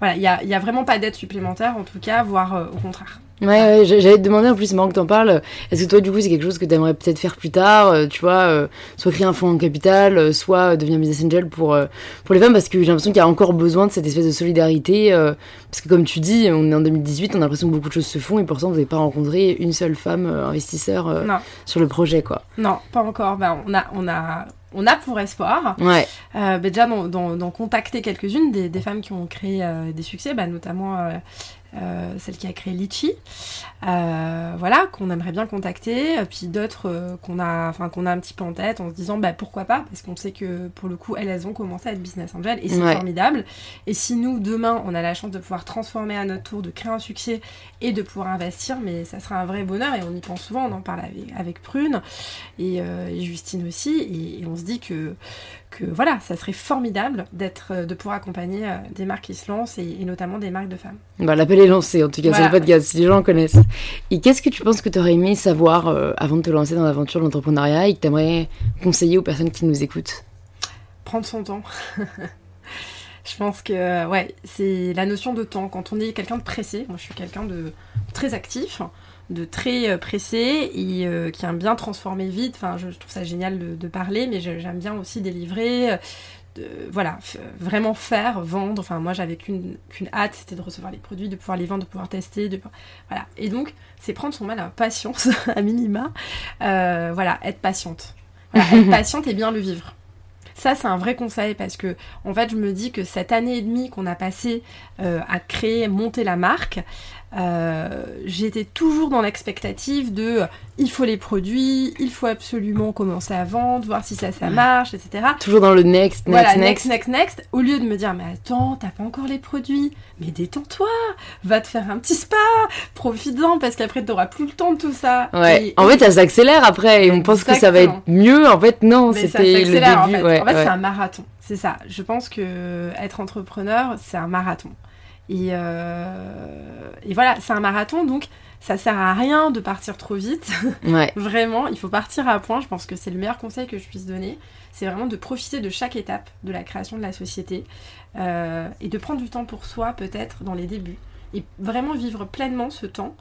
voilà, il y a, vraiment pas d'aide supplémentaire en tout cas, voire euh, au contraire. Ouais, ouais, j'a- j'allais te demander en plus, c'est marrant que t'en parles. Est-ce que toi, du coup, c'est quelque chose que t'aimerais peut-être faire plus tard, euh, tu vois, euh, soit créer un fonds en capital, euh, soit devenir business angel pour, pour les femmes, parce que j'ai l'impression qu'il y a encore besoin de cette espèce de solidarité. parce que comme tu dis, on est en 2018, on a l'impression que beaucoup de choses se font, et pourtant, vous n'avez pas rencontré une seule femme investisseur sur le projet, quoi. non, pas encore. Ben, on a, on a, on a pour espoir Ouais, ben, déjà d'en, contacter quelques-unes des, des femmes qui ont créé des succès, ben, notamment euh, celle qui a créé Litchi, euh, voilà, qu'on aimerait bien contacter, euh, puis d'autres euh, qu'on a, enfin qu'on a un petit peu en tête en se disant bah pourquoi pas, parce qu'on sait que pour le coup elles, elles ont commencé à être business angel et c'est Ouais. formidable. Et si nous demain on a la chance de pouvoir transformer à notre tour, de créer un succès et de pouvoir investir, mais ça sera un vrai bonheur et on y pense souvent, on en parle avec, avec Prune et, et Justine aussi, et, et on se dit que que voilà, ça serait formidable d'être, euh, de pouvoir accompagner euh, des marques qui se lancent et, et notamment des marques de femmes. bah, l'appel est lancé, en tout cas, Voilà. sur le podcast, si les gens connaissent. Et qu'est-ce que tu penses que t'aurais aimé savoir euh, avant de te lancer dans l'aventure de l'entrepreneuriat et que t'aimerais conseiller aux personnes qui nous écoutent? Prendre son temps. Je pense que, ouais, c'est la notion de temps. Quand on est quelqu'un de pressé, moi je suis quelqu'un de très actif, de très euh, pressé et euh, qui aime bien transformer vite. Enfin, je, trouve ça génial de, parler, mais j'aime bien aussi délivrer. Euh, de, voilà, vraiment faire, vendre. Enfin, moi, j'avais qu'une hâte, c'était de recevoir les produits, de pouvoir les vendre, de pouvoir tester. De, voilà. Et donc, c'est prendre son mal à patience, à minima. voilà, être patiente. être patiente et bien le vivre. Ça, c'est un vrai conseil parce que, en fait, je me dis que cette année et demie qu'on a passé à créer, monter la marque, euh, j'étais toujours dans l'expectative de il faut les produits, il faut absolument commencer à vendre, voir si ça, ça marche, etc. Toujours dans le next, next, voilà, next. next, next, Au lieu de me dire, mais attends, t'as pas encore les produits, mais détends-toi, va te faire un petit spa, profites-en parce qu'après t'auras plus le temps de tout ça. Ouais. en fait, ça s'accélère après et on pense que ça va être mieux. En fait, non, c'était le début. En fait, ouais, en fait c'est un marathon. C'est ça. Je pense que être entrepreneur, c'est un marathon. Euh, et, voilà, c'est un marathon, donc ça sert à rien de partir trop vite. vraiment, il faut partir à point. Je pense que c'est le meilleur conseil que je puisse donner. C'est vraiment de profiter de chaque étape de la création de la société euh, et de prendre du temps pour soi, peut-être, dans les débuts. Et vraiment vivre pleinement ce temps.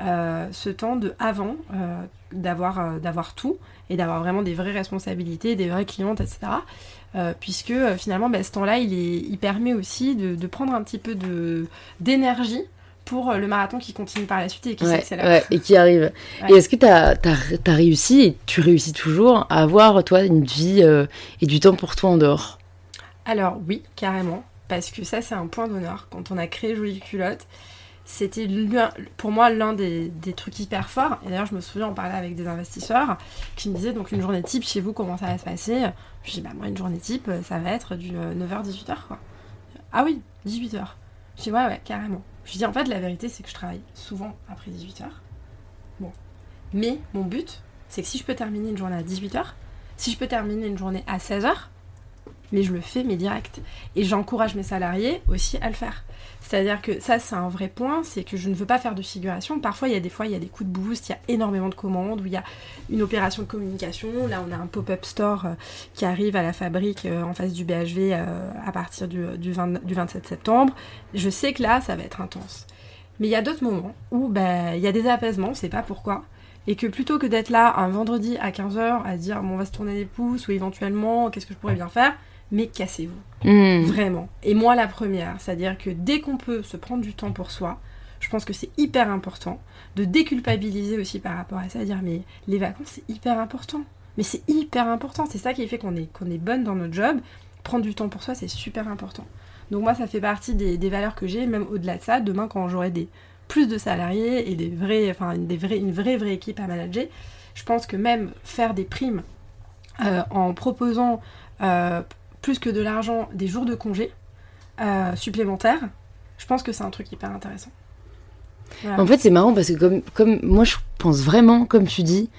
Euh, ce temps de avant d'avoir d'avoir tout et d'avoir vraiment des vraies responsabilités, des vraies clientes, etc. Euh, puisque euh, finalement bah, ce temps-là il, il permet aussi de, prendre un petit peu d'énergie pour euh, le marathon qui continue par la suite et qui s'accélère. et qui arrive. Et est-ce que tu as, as, réussi, et tu réussis toujours, à avoir toi une vie et du temps pour toi en dehors? Alors oui, carrément, parce que ça c'est un point d'honneur. Quand on a créé Jolie Culotte, c'était pour moi l'un des, trucs hyper forts. Et d'ailleurs, je me souviens, en parlait avec des investisseurs qui me disaient donc une journée type chez vous, comment ça va se passer? Je dis, bah moi, une journée type, ça va être du 9h-18h, euh, quoi. Ah oui, 18h. Je dis, ouais, ouais, carrément. Je dis, en fait, la vérité, c'est que je travaille souvent après 18h. Bon. Mais mon but, c'est que si je peux terminer une journée à 18h, si je peux terminer une journée à 16h, mais je le fais, mais direct. Et j'encourage mes salariés aussi à le faire. C'est-à-dire que ça, c'est un vrai point, c'est que je ne veux pas faire de figuration. Parfois, il y a des fois, il y a des coups de boost, il y a énormément de commandes, où il y a une opération de communication. Là, on a un pop-up store euh, qui arrive à la fabrique euh, en face du BHV euh, à partir du, du, 27 septembre. Je sais que là, ça va être intense. Mais il y a d'autres moments où ben, il y a des apaisements, on sait pas pourquoi. Et que plutôt que d'être là un vendredi à 15h à dire bon, on va se tourner les pouces ou éventuellement qu'est-ce que je pourrais bien faire, mais cassez-vous. Hmm. Vraiment. Et moi, la première, c'est-à-dire que dès qu'on peut se prendre du temps pour soi, je pense que c'est hyper important de déculpabiliser aussi par rapport à ça, dire mais les vacances, c'est hyper important. Mais c'est hyper important, c'est ça qui fait qu'on est, qu'on est bonne dans notre job. Prendre du temps pour soi, c'est super important. Donc moi, ça fait partie des, valeurs que j'ai, même au-delà de ça, demain quand j'aurai des plus de salariés et des vrais, enfin, des vrais, une vraie vraie équipe à manager, je pense que même faire des primes euh, en proposant euh, plus que de l'argent, des jours de congé euh, supplémentaires, je pense que c'est un truc hyper intéressant. En fait, c'est marrant parce que comme, comme moi, je pense vraiment, comme tu dis,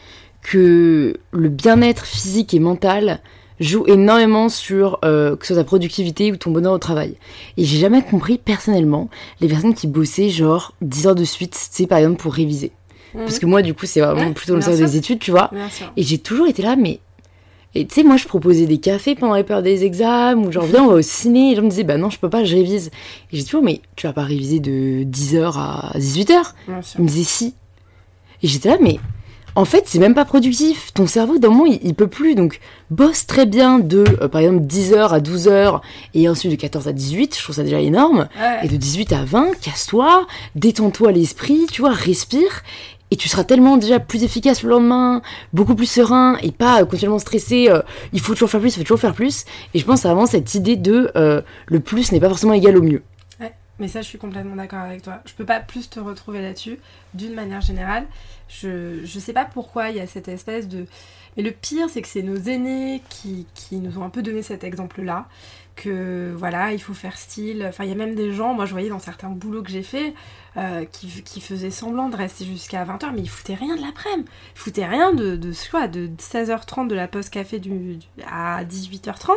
que le bien-être physique et mental joue énormément sur euh, que ce soit ta productivité ou ton bonheur au travail. Et j'ai jamais compris personnellement les personnes qui bossaient genre 10 heures de suite, sais, par exemple, pour réviser. Mhm. Parce que moi, du coup, c'est vraiment plutôt le sens des études, tu vois. Et j'ai toujours été là, mais et tu sais, moi, je proposais des cafés pendant les périodes des examens, ou genre, viens, on va au ciné. Et je me disais, bah non, je peux pas, je révise. Et j'ai toujours, mais tu vas pas réviser de 10h à 18h Il me disait, si. Et j'étais là, mais en fait, c'est même pas productif. Ton cerveau, d'un moment, il, peut plus. Donc, bosse très bien de, euh, par exemple, 10h à 12h, et ensuite de 14 à 18, je trouve ça déjà énorme. Et de 18 à 20, casse-toi, détends-toi l'esprit, tu vois, respire et tu seras tellement déjà plus efficace le lendemain, beaucoup plus serein et pas euh, continuellement stressé. Euh, il faut toujours faire plus, il faut toujours faire plus. Et je pense à vraiment cette idée de euh, le plus n'est pas forcément égal au mieux. Ouais, mais ça, je suis complètement d'accord avec toi. Je peux pas plus te retrouver là-dessus, d'une manière générale. Je, je sais pas pourquoi il y a cette espèce de. Mais le pire, c'est que c'est nos aînés qui, qui nous ont un peu donné cet exemple-là que voilà, il faut faire style. Enfin, il y a même des gens, moi je voyais dans certains boulots que j'ai fait, euh, qui, qui, faisaient semblant de rester jusqu'à 20h, mais ils foutaient rien de l'après-midi. Ils foutaient rien de, de, quoi, de 16h30 de la pause café du, à 18h30.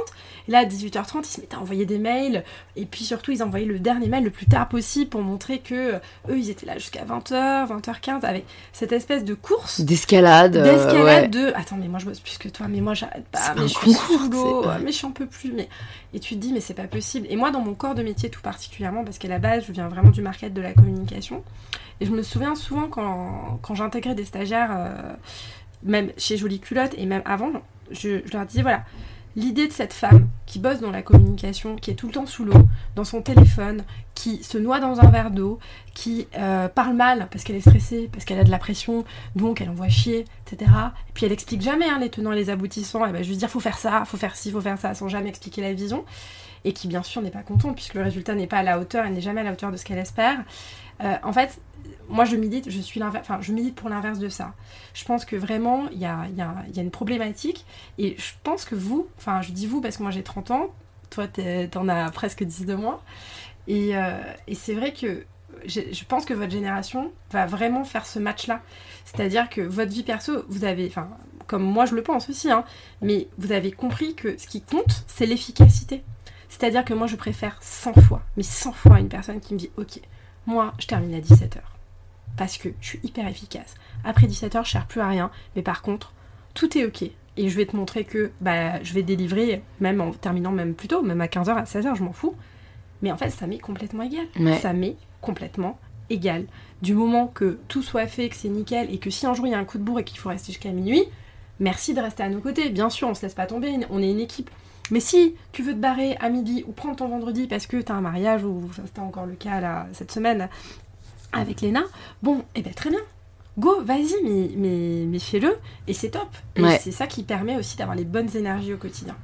Et là, à 18h30, ils se mettaient à envoyer des mails. Et puis surtout, ils envoyaient le dernier mail le plus tard possible pour montrer que euh, eux, ils étaient là jusqu'à 20h, 20h15, avec cette espèce de course. D'escalade. Euh, D'escalade de. Attends, mais moi je bosse plus que toi, mais moi j'arrête pas. Mais je suis sous l'eau, mais je suis un peu plus. Mais... Et tu te dis, mais c'est pas possible. Et moi, dans mon corps de métier tout particulièrement, parce qu'à la base, je viens vraiment du market de la Et je me souviens souvent quand, quand j'intégrais des stagiaires, euh, même chez Jolie Culotte et même avant, je, je leur disais, voilà, L'idée de cette femme qui bosse dans la communication, qui est tout le temps sous l'eau, dans son téléphone, qui se noie dans un verre d'eau, qui euh, parle mal parce qu'elle est stressée, parce qu'elle a de la pression, donc elle envoie chier, etc. Et puis elle explique jamais hein, les tenants et les aboutissants, elle va juste dire faut faire ça, faut faire ci, faut faire ça, sans jamais expliquer la vision. Et qui bien sûr n'est pas contente puisque le résultat n'est pas à la hauteur, elle n'est jamais à la hauteur de ce qu'elle espère. Euh, en fait, moi je milite, je suis enfin, je pour l'inverse de ça. Je pense que vraiment, il y a, une problématique, et je pense que vous, enfin je dis vous parce que moi j'ai 30 ans, toi t'en as presque 10 de moins, et, euh, et c'est vrai que je pense que votre génération va vraiment faire ce match-là. C'est-à-dire que votre vie perso, vous avez, enfin, comme moi je le pense aussi, hein, mais vous avez compris que ce qui compte, c'est l'efficacité. C'est-à-dire que moi je préfère 100 fois, mais 100 fois une personne qui me dit, ok, moi je termine à 17h parce que je suis hyper efficace. Après 17h, je sers plus à rien, mais par contre, tout est ok. Et je vais te montrer que bah, je vais délivrer, même en terminant même plus tôt, même à 15h, à 16h, je m'en fous. Mais en fait, ça m'est complètement égal. Ça m'est complètement égal. Du moment que tout soit fait, que c'est nickel, et que si un jour il y a un coup de bourre et qu'il faut rester jusqu'à minuit, merci de rester à nos côtés. Bien sûr, on se laisse pas tomber, on est une équipe. Mais si tu veux te barrer à midi ou prendre ton vendredi parce que t'as un mariage, ou c'était encore le cas là, cette semaine, avec Léna, bon, et eh ben très bien. Go, vas-y, mais, mais, mais fais-le, et c'est top. Et c'est ça qui permet aussi d'avoir les bonnes énergies au quotidien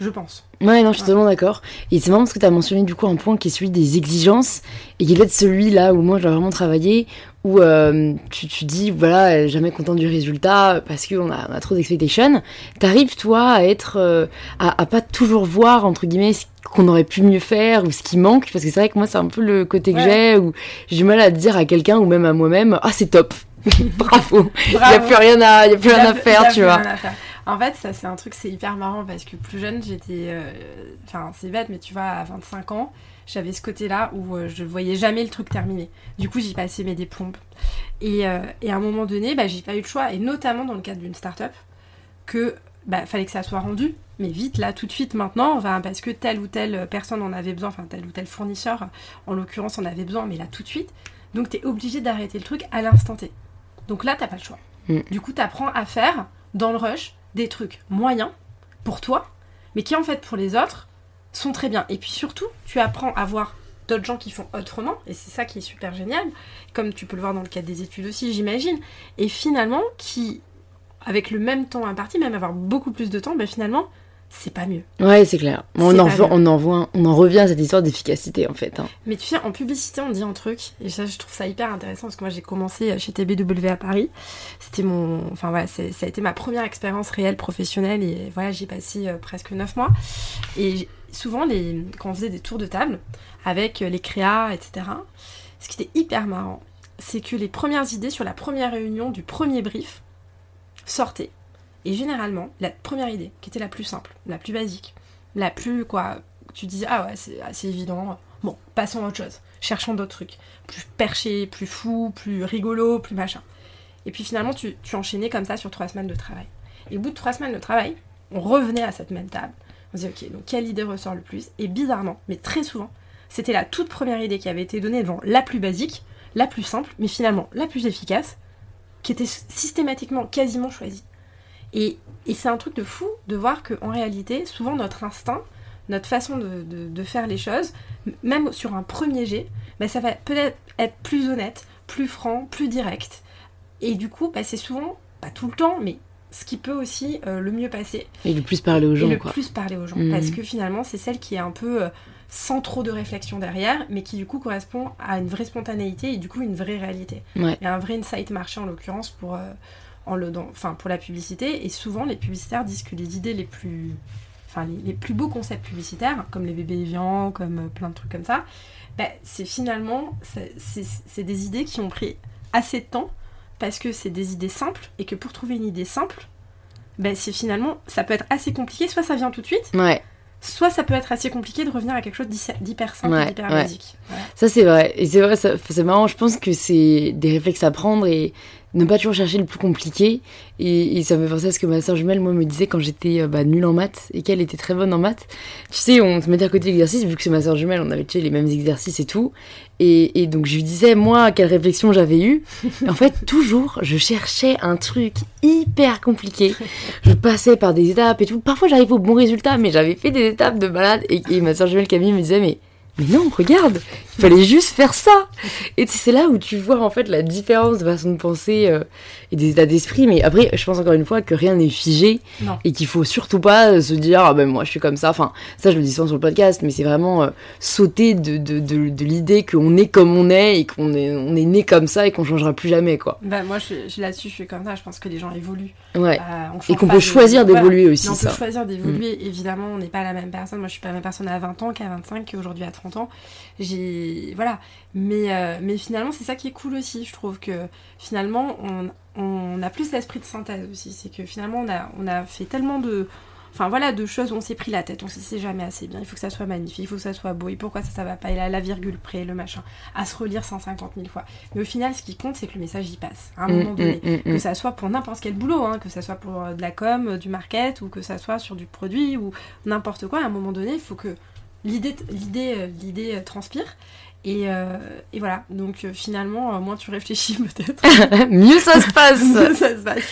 je pense. Ouais, non, je suis totalement d'accord. Et c'est marrant parce que tu as mentionné du coup un point qui est celui des exigences et qui est peut-être celui là où moi dois vraiment travailler, où euh, tu, tu dis voilà, jamais content du résultat parce qu'on a, on a trop d'expectations. T'arrives toi à être, euh, à, à, pas toujours voir entre guillemets ce qu'on aurait pu mieux faire ou ce qui manque parce que c'est vrai que moi c'est un peu le côté que j'ai où j'ai du mal à dire à quelqu'un ou même à moi-même ah c'est top! Bravo! Il n'y a plus rien à y a plus rien à faire tu vois en fait, ça c'est un truc, c'est hyper marrant parce que plus jeune, j'étais. Euh, enfin, c'est bête, mais tu vois, à 25 ans, j'avais ce côté-là où euh, je voyais jamais le truc terminé. Du coup, j'y passais mes déplombes. Et, euh, et, à un moment donné, bah, j'ai pas eu le choix, et notamment dans le cadre d'une start-up, que bah, fallait que ça soit rendu, mais vite, là, tout de suite, maintenant, enfin, parce que telle ou telle personne en avait besoin, enfin, tel ou tel fournisseur, en l'occurrence, en avait besoin, mais là, tout de suite. Donc, t'es obligé d'arrêter le truc à l'instant T. Donc là, t'as pas le choix. Mm. Du coup, t'apprends à faire dans le rush des trucs moyens pour toi, mais qui en fait pour les autres sont très bien. Et puis surtout, tu apprends à voir d'autres gens qui font autrement, et c'est ça qui est super génial, comme tu peux le voir dans le cadre des études aussi, j'imagine, et finalement, qui, avec le même temps imparti, même avoir beaucoup plus de temps, ben finalement, c'est pas mieux. Ouais, c'est clair. On en, on, en voit, on en revient à cette histoire d'efficacité en fait. Hein. Mais tu sais, en publicité, on dit un truc, et ça, je trouve ça hyper intéressant parce que moi j'ai commencé chez TBW à Paris. C'était mon. Enfin voilà, ça a été ma première expérience réelle professionnelle, et voilà, j'ai passé euh, presque 9 mois. Et souvent, les, quand on faisait des tours de table avec euh, les créas, etc., ce qui était hyper marrant, c'est que les premières idées sur la première réunion du premier brief sortaient et généralement, la première idée, qui était la plus simple, la plus basique, la plus quoi, tu dis ah ouais, c'est assez évident. Bon, passons à autre chose. Cherchons d'autres trucs. Plus perché, plus fou, plus rigolo, plus machin. Et puis finalement, tu, tu enchaînais comme ça sur trois semaines de travail. Et au bout de trois semaines de travail, on revenait à cette même table. On disait, ok, donc quelle idée ressort le plus? Et bizarrement, mais très souvent, c'était la toute première idée qui avait été donnée devant la plus basique, la plus simple, mais finalement la plus efficace, qui était systématiquement quasiment choisie. Et, c'est un truc de fou de voir qu'en réalité, souvent notre instinct, notre façon de, faire les choses, même sur un premier jet, bah, ça va peut-être être plus honnête, plus franc, plus direct. Et du coup, bah, c'est souvent, pas tout le temps, mais ce qui peut aussi euh, le mieux passer. Et le plus parler aux gens. Et le plus parler aux gens. Mmh. Parce que finalement, c'est celle qui est un peu euh, sans trop de réflexion derrière, mais qui du coup correspond à une vraie spontanéité et du coup une vraie réalité. Et un vrai insight marché en l'occurrence pour, euh, le, enfin, pour la publicité. Et souvent, les publicitaires disent que les idées les plus, enfin, les, plus beaux concepts publicitaires, comme les bébés viands, comme euh, plein de trucs comme ça, bah, c'est finalement, c'est des idées qui ont pris assez de temps parce que c'est des idées simples et que pour trouver une idée simple, bah, c'est finalement, ça peut être assez compliqué. Soit ça vient tout de suite. Ouais soit ça peut être assez compliqué de revenir à quelque chose d'hyper simple d'hyper basique. Ça, c'est vrai. Et c'est vrai, c'est marrant. Je pense que c'est des réflexes à prendre et ne pas toujours chercher le plus compliqué. Et, ça me fait penser à ce que ma soeur jumelle, moi, me disait quand j'étais euh, bah, nulle en maths et qu'elle était très bonne en maths. Tu sais, on se mettait à côté l'exercice, vu que c'est ma soeur jumelle, on avait tu sais, les mêmes exercices et tout. Et, donc je lui disais, moi, quelle réflexion j'avais eue. en fait, toujours, je cherchais un truc hyper compliqué. Je passais par des étapes et tout. Parfois, j'arrivais au bon résultat, mais j'avais fait des étapes de malade. Et, et ma soeur jumelle Camille me disait, mais mais non, regarde, fallait juste faire ça. Et c'est là où tu vois en fait la différence de façon de penser euh, et des états d'esprit. Mais après, je pense encore une fois que rien n'est figé et qu'il faut surtout pas se dire ah ben moi je suis comme ça. Enfin, ça je le dis souvent sur le podcast, mais c'est vraiment euh, sauter de, de, de, de l'idée qu'on est comme on est et qu'on est, on est né comme ça et qu'on changera plus jamais quoi. Bah moi je, je là-dessus je suis comme ça. Je pense que les gens évoluent. Ouais. Euh, et qu'on peut choisir d'évoluer aussi. on peut choisir d'évoluer. Mm. Évidemment, on n'est pas la même personne. Moi je suis pas la même personne à 20 ans qu'à 25 qu'aujourd'hui à 30 ans. J'ai voilà, mais euh, mais finalement c'est ça qui est cool aussi. Je trouve que finalement on, on a plus l'esprit de synthèse aussi. C'est que finalement on a on a fait tellement de Enfin voilà, de choses où on s'est pris la tête, on s'est jamais assez bien, il faut que ça soit magnifique, il faut que ça soit beau, et pourquoi ça, ça va pas, et là, la virgule près, le machin, à se relire 150 000 fois. Mais au final, ce qui compte, c'est que le message y passe, à un moment mm, donné. Mm, mm, que ça soit pour n'importe quel boulot, hein, que ça soit pour euh, de la com, euh, du market, ou que ça soit sur du produit, ou n'importe quoi, à un moment donné, il faut que l'idée, l'idée, euh, l'idée euh, transpire. Et, euh, et, voilà, donc finalement, moins tu réfléchis peut-être. Mieux ça se passe. Mieux ça se passe.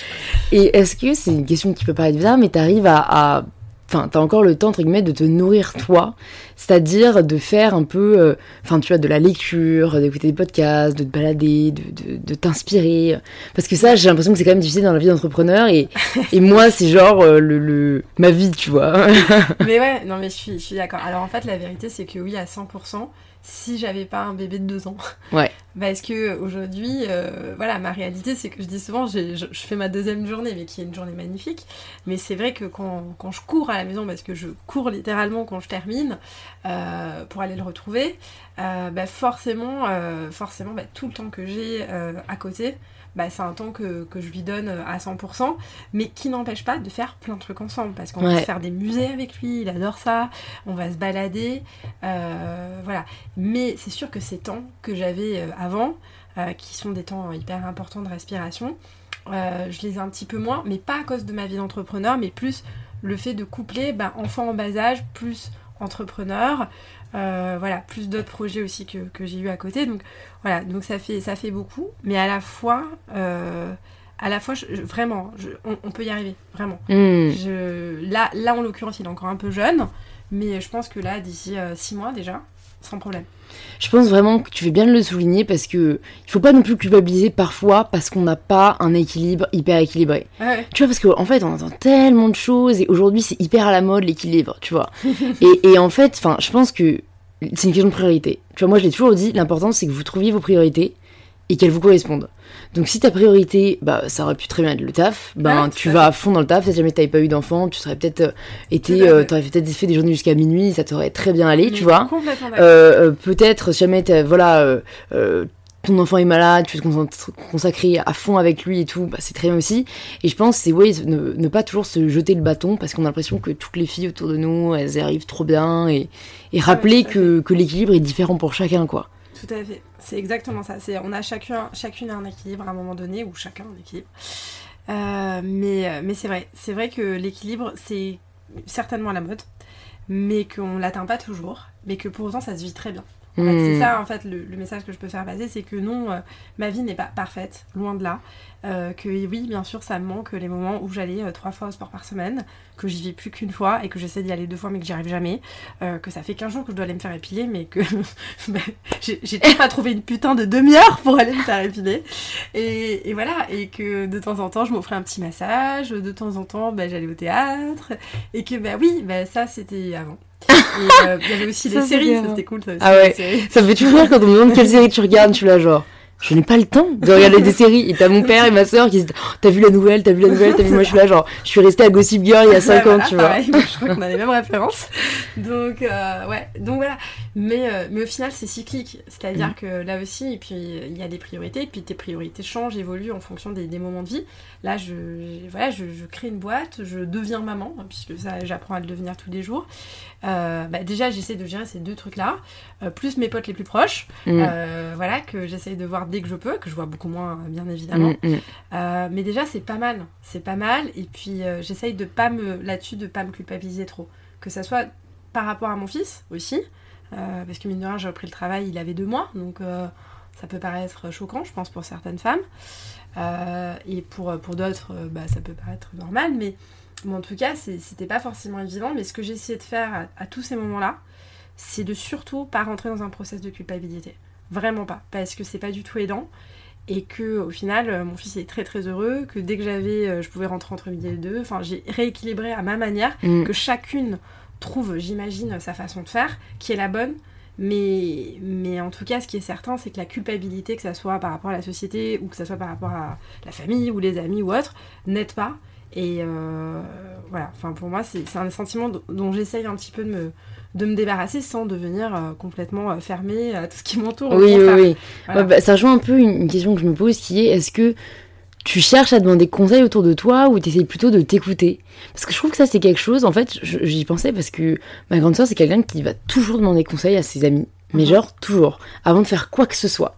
Et est-ce que c'est une question qui peut paraître bizarre, mais tu arrives à, à enfin, t'as encore le temps, entre guillemets, de te nourrir toi, c'est-à-dire de faire un peu, euh, enfin, tu vois, de la lecture, d'écouter des podcasts, de te balader, de, de, t'inspirer. Parce que ça, j'ai l'impression que c'est quand même difficile dans la vie d'entrepreneur, et, et moi, c'est genre euh, le, le, ma vie, tu vois. mais ouais, non, mais je suis, je suis d'accord. Alors, en fait, la vérité, c'est que oui, à 100%, si j'avais pas un bébé de deux ans. Ouais. Parce que aujourd'hui, euh, voilà, ma réalité, c'est que je dis souvent, je, je, fais ma deuxième journée, mais qui est une journée magnifique. Mais c'est vrai que quand, quand, je cours à la maison, parce que je cours littéralement quand je termine, euh, pour aller le retrouver, euh, bah forcément, forcément, bah, tout le temps que j'ai à côté, bah, c'est un temps que, je lui donne euh, à 100%, mais qui n'empêche pas de faire plein de trucs ensemble, parce qu'on va faire des musées avec lui, il adore ça, on va se balader, euh, voilà. Mais c'est sûr que ces temps que j'avais euh, avant, qui sont des temps hyper importants de respiration, je les ai un petit peu moins, mais pas à cause de ma vie d'entrepreneur, mais plus le fait de coupler bah, enfant en bas âge plus entrepreneur, euh, voilà, plus d'autres projets aussi que, j'ai eu à côté. Donc voilà, donc ça fait, ça fait beaucoup, mais à la fois, euh, à la fois, vraiment, on, peut y arriver, vraiment. Hmm. là, là, en l'occurrence, il est encore un peu jeune, mais je pense que là, d'ici 6 euh, mois déjà, sans problème. Je pense vraiment que tu fais bien de le souligner parce que il faut pas non plus culpabiliser parfois parce qu'on n'a pas un équilibre hyper équilibré. Tu vois, parce qu'en en fait, on entend tellement de choses et aujourd'hui, c'est hyper à la mode l'équilibre, tu vois. et, et, en fait, enfin, je pense que c'est une question de priorité. Tu vois, moi, je l'ai toujours dit, l'important, c'est que vous trouviez vos priorités et qu'elles vous correspondent. Donc si ta priorité, bah ça aurait pu très bien être le taf, ben tu vas à fond dans le taf, si jamais t'avais pas eu d'enfant, tu serais peut-être euh, été, euh, t'aurais peut-être fait des journées jusqu'à minuit, ça t'aurait très bien allé, tu vois. Euh, peut-être si jamais voilà ton enfant est malade, tu veux te consacrer à fond avec lui et tout, bah, c'est très bien aussi. Et je pense c'est ouais, ne, pas toujours se jeter le bâton parce qu'on a l'impression que toutes les filles autour de nous, elles arrivent trop bien et, et rappeler que, que l'équilibre est différent pour chacun, quoi. Tout à fait. C'est exactement ça. C'est, on a chacun, chacune un équilibre à un moment donné, ou chacun un équilibre. Euh, mais, euh, mais c'est vrai. C'est vrai que l'équilibre, c'est certainement à la mode, mais qu'on l'atteint pas toujours, mais que pour autant, ça se vit très bien. C'est hmm. ça, en fait, le, message que je peux faire passer, c'est que non, euh, ma vie n'est pas parfaite, loin de là. Euh, que oui, bien sûr, ça me manque les moments où j'allais euh, trois fois au sport par semaine, que j'y vais plus qu'une fois et que j'essaie d'y aller deux fois mais que j'y arrive jamais, euh, que ça fait 15 jours que je dois aller me faire épiler mais que bah, j'ai pas trouvé une putain de demi-heure pour aller me faire épiler. Et, voilà, et que de temps en temps je m'offrais un petit massage, de temps en temps bah, j'allais au théâtre, et que bah oui, bah, ça c'était avant. Il y avait aussi des séries, ça c'était cool. Ça, ah ouais, ça me fait toujours rire quand on me demande quelle série tu regardes, tu l'as genre je n'ai pas le temps de regarder des séries. Et t'as mon père et ma soeur qui se disent oh, T'as vu la nouvelle, t'as vu la nouvelle, t'as vu. Moi, je suis là, genre, je suis restée à Gossip Girl il y a 5 ans, tu vois. je crois qu'on a les mêmes références. Donc, euh, ouais, donc voilà. Mais, euh, mais au final, c'est cyclique. C'est-à-dire mm. que là aussi, et puis il y a des priorités, et puis tes priorités changent, évoluent en fonction des, des moments de vie. Là, je, voilà, je, je, crée une boîte, je deviens maman, hein, puisque ça, j'apprends à le devenir tous les jours. Euh, bah, déjà, j'essaie de gérer ces deux trucs-là, plus mes potes les plus proches, mm. voilà, que j'essaie de voir dès que je peux, que je vois beaucoup moins, bien évidemment. Mm, mm. Euh, mais déjà, c'est pas mal. C'est pas mal. Et puis, euh, j'essaye de pas me, là-dessus, de pas me culpabiliser trop. Que ça soit par rapport à mon fils aussi. euh, parce que mine de rien, j'ai repris le travail, il avait deux mois. Donc, euh, ça peut paraître choquant, je pense, pour certaines femmes. Euh, et pour, pour d'autres, euh, bah, ça peut paraître normal. Mais, mais en tout cas, c'était pas forcément évident. Mais ce que j'ai essayé de faire à, à tous ces moments-là, c'est de surtout pas rentrer dans un process de culpabilité. Vraiment pas. Parce que c'est pas du tout aidant. Et que au final, euh, mon fils est très très heureux. Que dès que j'avais, euh, je pouvais rentrer entre midi et deux. Enfin, j'ai rééquilibré à ma manière. Mm. Que chacune trouve, j'imagine, sa façon de faire, qui est la bonne. Mais, mais en tout cas, ce qui est certain, c'est que la culpabilité, que ça soit par rapport à la société ou que ça soit par rapport à la famille ou les amis ou autre, n'aide pas. Et euh, voilà, enfin pour moi, c'est un sentiment dont- j'essaye un petit peu de me, de me débarrasser sans devenir euh, complètement euh, fermée à tout ce qui m'entoure. Oui, oui, oui. Voilà. Ouais, bah, ça rejoint un peu une, une question que je me pose qui est est-ce que tu cherches à demander conseil autour de toi ou tu essayes plutôt de t'écouter? Parce que je trouve que ça, c'est quelque chose. En fait, j'y pensais parce que ma grande soeur, c'est quelqu'un qui va toujours demander conseil à ses amis. Mais Mhm. genre, toujours. Avant de faire quoi que ce soit.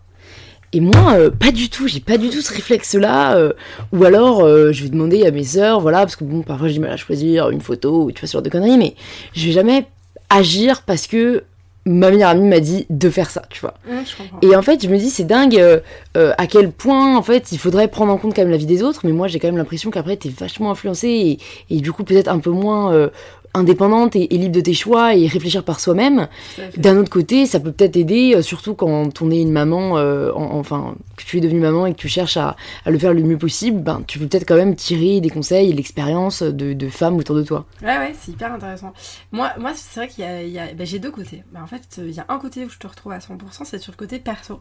Et moi, euh, pas du tout, j'ai pas du tout ce réflexe-là. euh, ou alors, euh, je vais demander à mes sœurs, voilà, parce que bon, parfois j'ai du mal à choisir une photo ou tu vois ce genre de conneries, mais je vais jamais agir parce que ma meilleure amie m'a dit de faire ça, tu vois. Je. Et en fait, je me dis, c'est dingue à quel point, en fait, il faudrait prendre en compte quand même la vie des autres. Mais moi, j'ai quand même l'impression qu'après, t'es vachement influencée et, et du coup, peut-être un peu moins indépendante et, et libre de tes choix et réfléchir par soi-même. D'un autre côté, ça peut peut-être aider, euh, surtout quand on est une maman, euh, en- enfin, que tu es devenue maman et que tu cherches à, à le faire le mieux possible, ben, tu peux peut-être quand même tirer des conseils et l'expérience de, de femmes autour de toi. Ouais, ouais, c'est hyper intéressant. Moi, moi c'est vrai qu'il y a. bah, j'ai deux côtés. Bah, en fait, il y a un côté où je te retrouve à 100%, c'est sur le côté perso.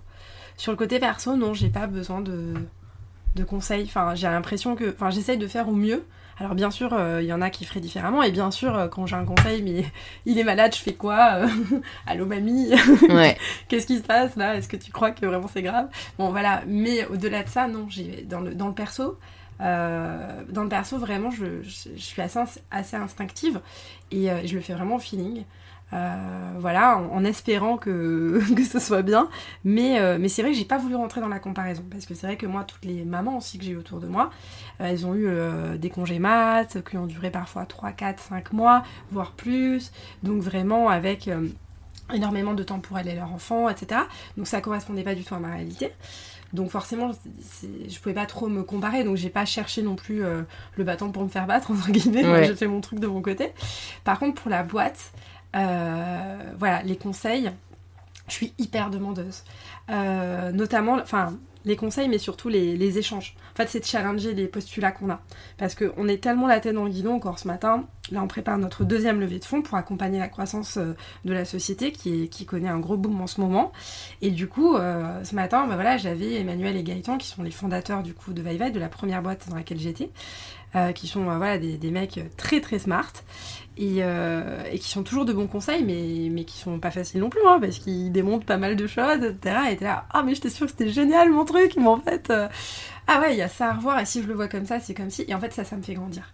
Sur le côté perso, non, j'ai pas besoin de, de conseils. Enfin, j'ai l'impression que. Enfin, j'essaye de faire au mieux. Alors, bien sûr, euh, il y en a qui feraient différemment. Et bien sûr, euh, quand j'ai un conseil, mais il est malade, je fais quoi Euh, Allô, mamie? Ouais. Qu'est-ce qui se passe là? Est-ce que tu crois que vraiment c'est grave? Bon voilà, mais au-delà de ça, non, j'ai dans le, dans le perso, euh, dans le perso vraiment, je, je, je suis assez, assez instinctive et euh, je le fais vraiment au feeling. Euh, voilà, en, en espérant que, que ce soit bien. Mais, euh, mais c'est vrai que j'ai pas voulu rentrer dans la comparaison. Parce que c'est vrai que moi, toutes les mamans aussi que j'ai eu autour de moi, euh, elles ont eu des congés maths qui ont duré parfois 3, 4, 5 mois, voire plus. Donc vraiment avec énormément de temps pour elles et leurs enfants, etc. Donc ça correspondait pas du tout à ma réalité. Donc forcément, je pouvais pas trop me comparer, donc j'ai pas cherché non plus le bâton pour me faire battre, entre guillemets. Ouais. J'ai fait mon truc de mon côté. Par contre, pour la boîte, voilà, les conseils, je suis hyper demandeuse. Euh, notamment, enfin, les conseils, mais surtout les, échanges. En fait, c'est de challenger les postulats qu'on a. Parce qu'on est tellement la tête dans le guidon encore ce matin. Là, on prépare notre deuxième levée de fonds pour accompagner la croissance euh, de la société qui, connaît un gros boom en ce moment. Et du coup, euh, ce matin, bah voilà, j'avais Emmanuel et Gaëtan qui sont les fondateurs du coup de Vaivai, de la première boîte dans laquelle j'étais, euh, qui sont euh, voilà, des, des mecs très très smart et, euh, et qui sont toujours de bons conseils, mais, mais qui sont pas faciles non plus, hein, parce qu'ils démontent pas mal de choses, etc. Et t'es là, ah mais j'étais sûre que c'était génial mon truc, mais en fait, euh, ah ouais, il y a ça à revoir, et si je le vois comme ça, c'est comme si, et en fait ça, ça me fait grandir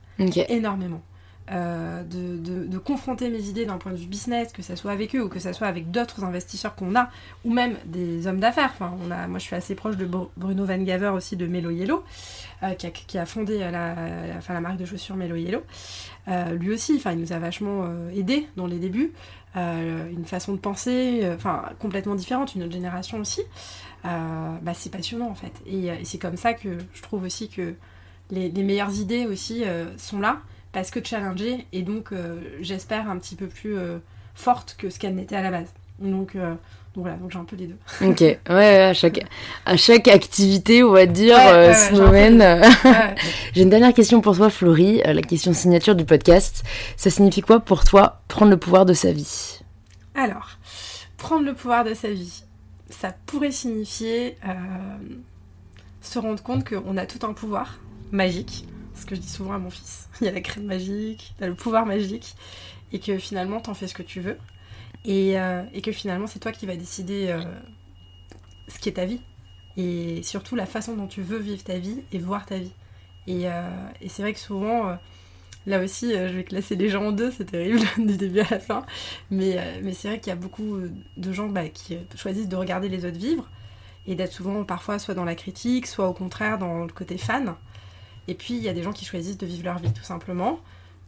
énormément. Euh, de, de- confronter mes idées d'un point de vue business, que ça soit avec eux ou que ça soit avec d'autres investisseurs qu'on a, ou même des hommes d'affaires. Enfin, on a, moi, je suis assez proche de Bru- Bruno Van Gaver aussi de Melo Yellow, euh, qui, a, fondé la, enfin, la marque de chaussures Melo Yellow. Euh, lui aussi, enfin, il nous a vachement euh, aidé dans les débuts. Une façon de penser, enfin, complètement différente, une autre génération aussi. Bah, c'est passionnant en fait. Et, et c'est comme ça que je trouve aussi que les, les meilleures idées aussi sont là parce que challengées et donc euh, j'espère un petit peu plus euh, forte que ce qu'elle n'était à la base. Donc, euh, donc voilà, donc j'ai un peu les deux. Ok, ouais, à chaque, à chaque activité, on va dire, Ouais, euh, ce j'ai domaine. Ouais. Une dernière question pour toi, Florie, la question signature du podcast. Ça signifie quoi pour toi prendre le pouvoir de sa vie? Alors, prendre le pouvoir de sa vie, ça pourrait signifier euh, se rendre compte qu'on a tout un pouvoir magique. Ce que je dis souvent à mon fils. Il y a la crème magique, il y a le pouvoir magique. Et que finalement, t'en fais ce que tu veux. Et, euh, et que finalement, c'est toi qui vas décider euh, ce qui est ta vie. Et surtout la façon dont tu veux vivre ta vie et voir ta vie. Et, euh, c'est vrai que souvent, là aussi, je vais classer les gens en deux, c'est terrible, du début à la fin. Mais, mais c'est vrai qu'il y a beaucoup de gens bah, qui choisissent de regarder les autres vivre et d'être souvent parfois soit dans la critique, soit au contraire dans le côté fan. Et puis il y a des gens qui choisissent de vivre leur vie tout simplement.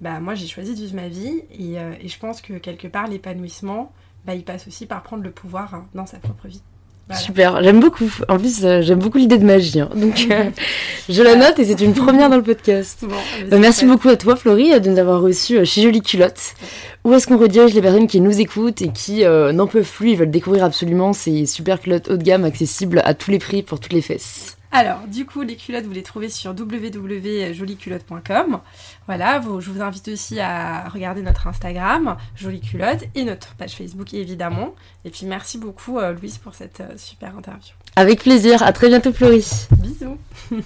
Bah moi j'ai choisi de vivre ma vie et, euh, et je pense que quelque part l'épanouissement, bah, il passe aussi par prendre le pouvoir hein, dans sa propre vie. Voilà. Super, j'aime beaucoup. En plus, euh, j'aime beaucoup l'idée de magie. Hein. Donc, euh, je la note et c'est une première dans le podcast. Bon, euh, merci beaucoup à toi, Florie, de nous avoir reçus chez Jolie Culotte. Où est-ce qu'on redirige les personnes qui nous écoutent et qui n'en peuvent plus, ils veulent découvrir absolument ces super culottes haut de gamme accessibles à tous les prix pour toutes les fesses? Alors, du coup, les culottes, vous les trouvez sur www.jolieculottes.com. Voilà, vous, je vous invite aussi à regarder notre Instagram, Jolie Culotte, et notre page Facebook, évidemment. Et puis, merci beaucoup, euh, Louise, pour cette euh, super interview. Avec plaisir. À très bientôt, Florie. Bisous.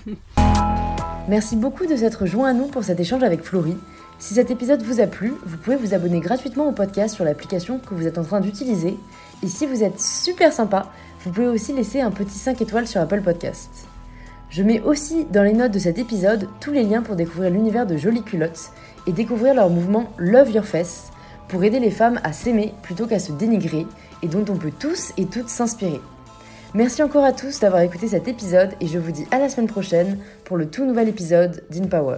merci beaucoup de s'être joint à nous pour cet échange avec Florie. Si cet épisode vous a plu, vous pouvez vous abonner gratuitement au podcast sur l'application que vous êtes en train d'utiliser. Et si vous êtes super sympa, vous pouvez aussi laisser un petit 5 étoiles sur Apple Podcast. Je mets aussi dans les notes de cet épisode tous les liens pour découvrir l'univers de Jolies Culottes et découvrir leur mouvement Love Your Face pour aider les femmes à s'aimer plutôt qu'à se dénigrer et dont on peut tous et toutes s'inspirer. Merci encore à tous d'avoir écouté cet épisode et je vous dis à la semaine prochaine pour le tout nouvel épisode d'InPower.